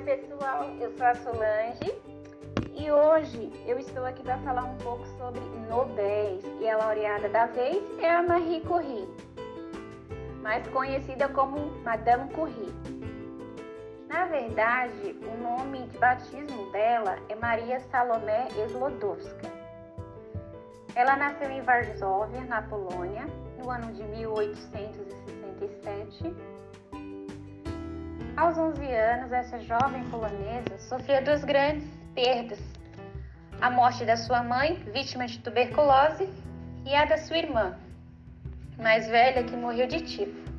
Oi pessoal, eu sou a Solange e hoje eu estou aqui para falar um pouco sobre Nobéis e a laureada da vez é a Marie Curie, mais conhecida como Madame Curie. Na verdade, o nome de batismo dela é Maria Salomé Slodowska. Ela nasceu em Varsóvia, na Polônia, no ano de 1867 aos 11 anos, essa jovem polonesa sofreu duas grandes perdas: a morte da sua mãe, vítima de tuberculose, e a da sua irmã, mais velha, que morreu de tifo.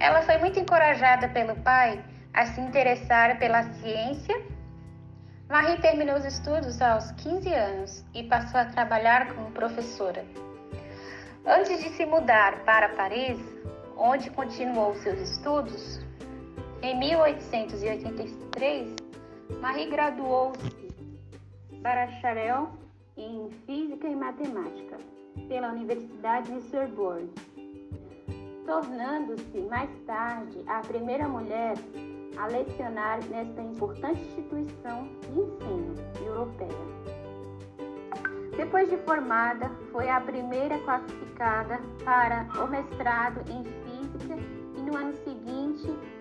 Ela foi muito encorajada pelo pai a se interessar pela ciência. Marie terminou os estudos aos 15 anos e passou a trabalhar como professora. Antes de se mudar para Paris, onde continuou seus estudos, em 1883, Marie graduou-se bacharel em Física e Matemática pela Universidade de Sorbonne, tornando-se mais tarde a primeira mulher a lecionar nesta importante instituição de ensino europeia. Depois de formada, foi a primeira classificada para o mestrado em Física e no ano seguinte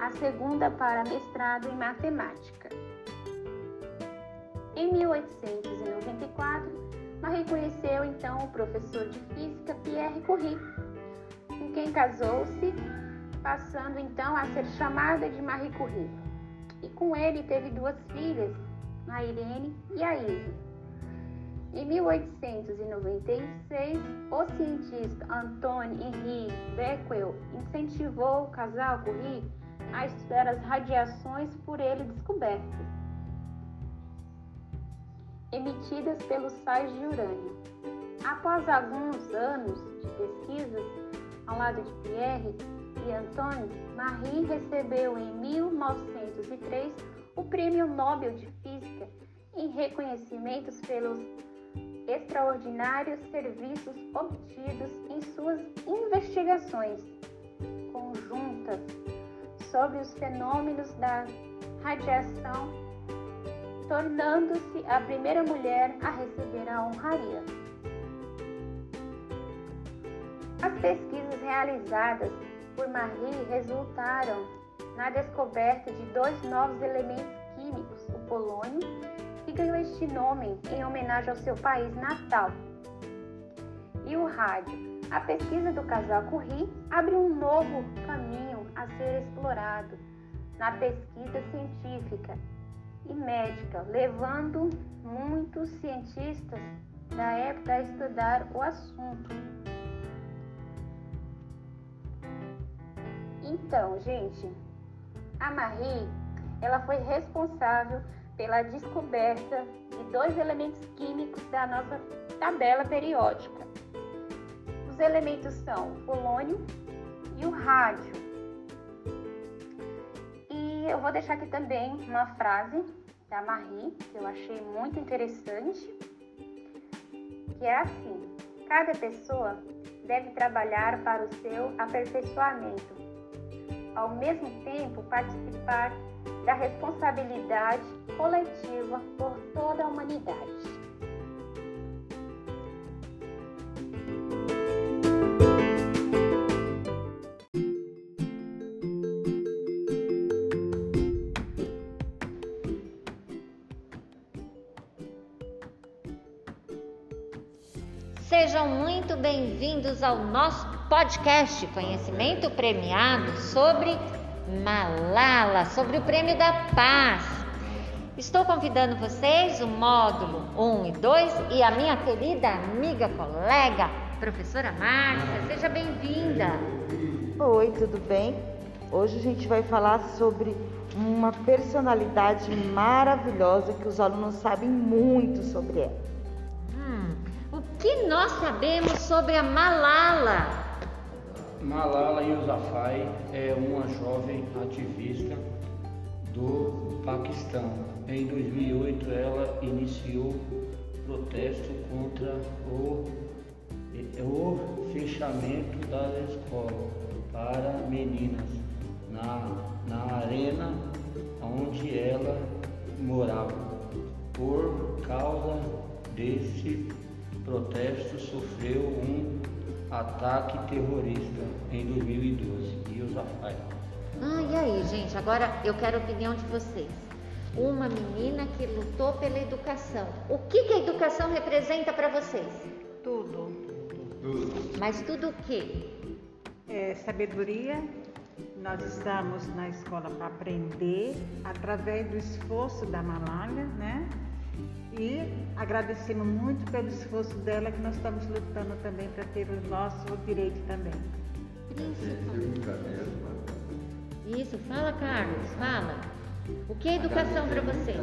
a segunda para mestrado em matemática. Em 1894, Marie conheceu então o professor de física Pierre Curie, com quem casou-se, passando então a ser chamada de Marie Curie. E com ele teve duas filhas, a Irene e a Eve. Em 1896, o cientista Antoine Henri Becquerel incentivou o casal Curie a estudar as radiações por ele descobertas, emitidas pelos sais de urânio. Após alguns anos de pesquisas ao lado de Pierre e Antoine, Marie recebeu em 1903 o Prêmio Nobel de Física em reconhecimentos pelos extraordinários serviços obtidos em suas investigações conjuntas sobre os fenômenos da radiação, tornando-se a primeira mulher a receber a honraria. As pesquisas realizadas por Marie resultaram na descoberta de dois novos elementos químicos, o polônio, que ganhou este nome em homenagem ao seu país natal, e o rádio. A pesquisa do casal Curie abre um novo caminho a ser explorado na pesquisa científica e médica, levando muitos cientistas da época a estudar o assunto. Então, gente, a Marie, ela foi responsável pela descoberta de dois elementos químicos da nossa tabela periódica. Os elementos são o polônio e o rádio eu vou deixar aqui também uma frase da Marie, que eu achei muito interessante, que é assim: cada pessoa deve trabalhar para o seu aperfeiçoamento, ao mesmo tempo participar da responsabilidade coletiva por toda a humanidade. Sejam muito bem-vindos ao nosso podcast Conhecimento Premiado sobre Malala, sobre o Prêmio da Paz. Estou convidando vocês, o módulo 1 e 2 e a minha querida amiga, colega, professora Márcia. Seja bem-vinda. Oi, tudo bem? Hoje a gente vai falar sobre uma personalidade maravilhosa que os alunos sabem muito sobre ela que nós sabemos sobre a Malala? Malala Yousafzai é uma jovem ativista do Paquistão. Em 2008, ela iniciou protesto contra o, o fechamento das escolas para meninas na, na arena onde ela morava. Por causa desse protesto, sofreu um ataque terrorista em 2012 e os afai. Ah, e aí, gente? Agora eu quero a opinião de vocês. Uma menina que lutou pela educação. O que, que a educação representa para vocês? Tudo. Mas tudo o quê? É, sabedoria. Nós estamos na escola para aprender através do esforço da Malala, né? E agradecemos muito pelo esforço dela que nós estamos lutando também para ter o nosso direito também. Isso, fala, Carlos, fala. O que é educação para você?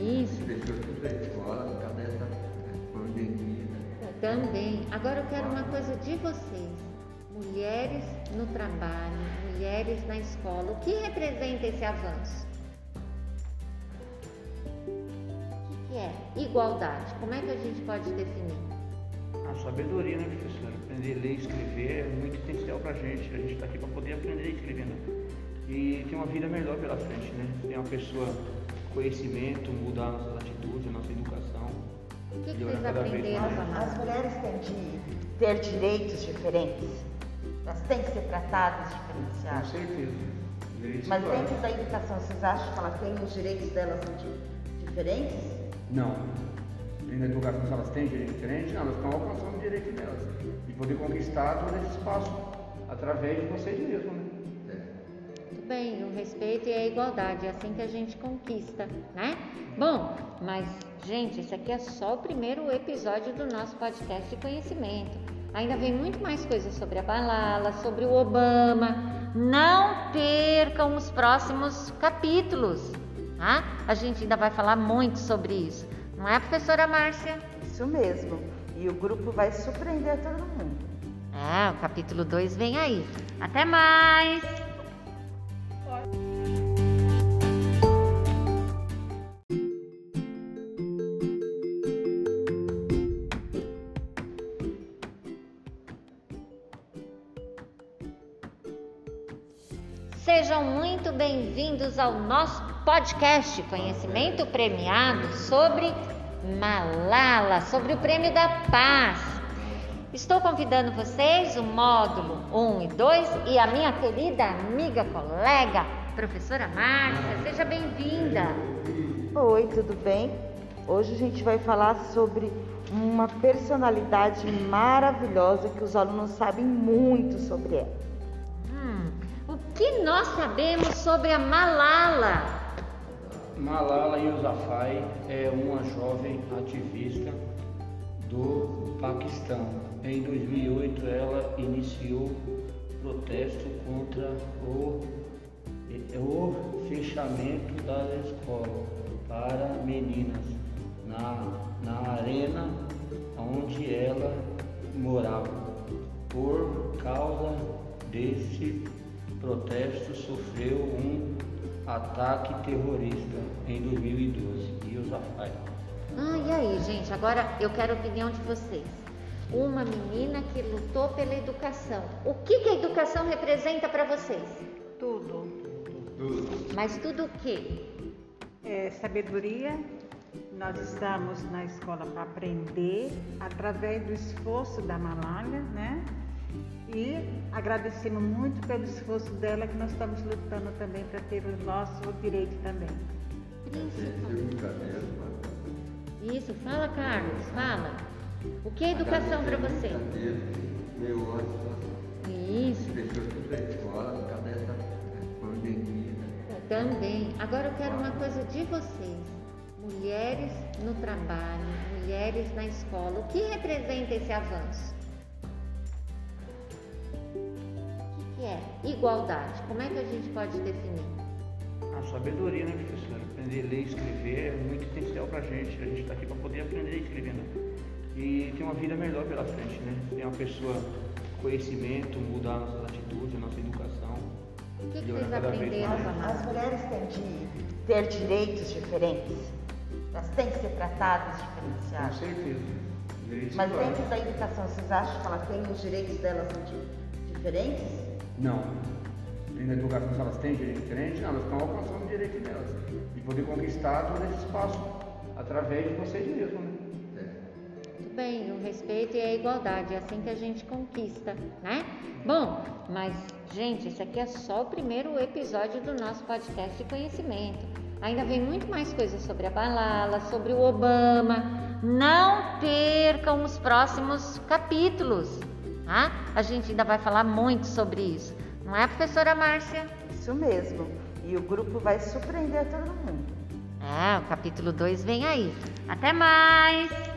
Isso, também. Agora eu quero uma coisa de vocês. Mulheres no trabalho, mulheres na escola. O que representa esse avanço? Que é? Igualdade. Como é que a gente pode definir? A sabedoria, né, professora? Aprender a ler e escrever é muito essencial pra gente. A gente está aqui para poder aprender a escrever, né? E ter uma vida melhor pela frente, né? Ter uma pessoa com conhecimento, mudar a nossa atitude, a nossa educação. O que, que vocês aprenderam com a As Mara? mulheres têm de ter direitos diferentes. Elas têm que ser tratadas Com diferenciadas. certeza. Direitos Mas dentro da educação, vocês acham que elas têm os direitos delas di- diferentes? Não. E na educação, se elas têm direito diferente, não, elas estão alcançando o direito delas. E poder conquistar todo esse espaço através de vocês mesmos, né? Muito bem, o respeito e a igualdade, é assim que a gente conquista, né? Bom, mas, gente, esse aqui é só o primeiro episódio do nosso podcast de conhecimento. Ainda vem muito mais coisas sobre a Balala, sobre o Obama. Não percam os próximos capítulos, tá? A gente ainda vai falar muito sobre isso. Não é, professora Márcia? Isso mesmo. E o grupo vai surpreender todo mundo. É, o capítulo 2 vem aí. Até mais! Sejam muito bem-vindos ao nosso podcast Conhecimento Premiado sobre Malala, sobre o Prêmio da Paz. Estou convidando vocês, o módulo 1 e 2 e a minha querida amiga, colega, professora Márcia. Seja bem-vinda. Oi, tudo bem? Hoje a gente vai falar sobre uma personalidade maravilhosa que os alunos sabem muito sobre ela. Hum, o que nós sabemos sobre a Malala? Malala Yousafzai é uma jovem ativista do Paquistão. Em 2008, ela iniciou protesto contra o, o fechamento das escolas para meninas na, na arena onde ela morava. Por causa desse protesto, sofreu um ataque terrorista em 2012 e os afai. Ah, e aí, gente? Agora eu quero a opinião de vocês. Uma menina que lutou pela educação. O que, que a educação representa para vocês? Tudo. Mas tudo o quê? É, sabedoria. Nós estamos na escola para aprender através do esforço da Malala, né? E agradecemos muito pelo esforço dela que nós estamos lutando também para ter o nosso direito também. Isso, fala, Carlos, fala. O que é educação para você? Isso, também. Agora eu quero uma coisa de vocês. Mulheres no trabalho, mulheres na escola. O que representa esse avanço? É? Igualdade. Como é que a gente pode definir? A sabedoria, né, professora? Aprender a ler e escrever é muito essencial pra gente. A gente está aqui para poder aprender a escrever, né? E ter uma vida melhor pela frente, né? Ter uma pessoa com conhecimento, mudar a nossa atitude, a nossa educação. O que, que vocês aprenderam mais. com a As mulheres têm de ter direitos diferentes. Elas têm que ser tratadas Com diferenciadas. certeza. Direitos Mas dentro da educação, vocês acham que elas têm os direitos delas di- diferentes? Não. e na educação, se elas têm direito diferente, não, elas estão alcançando o direito delas. E poder conquistar todo esse espaço através de vocês mesmos, né? Muito bem, o respeito e a igualdade, é assim que a gente conquista, né? Bom, mas, gente, esse aqui é só o primeiro episódio do nosso podcast de conhecimento. Ainda vem muito mais coisas sobre a Balala, sobre o Obama. Não percam os próximos capítulos, tá? A gente ainda vai falar muito sobre isso. Não é, professora Márcia? Isso mesmo. E o grupo vai surpreender todo mundo. É, o capítulo 2 vem aí. Até mais!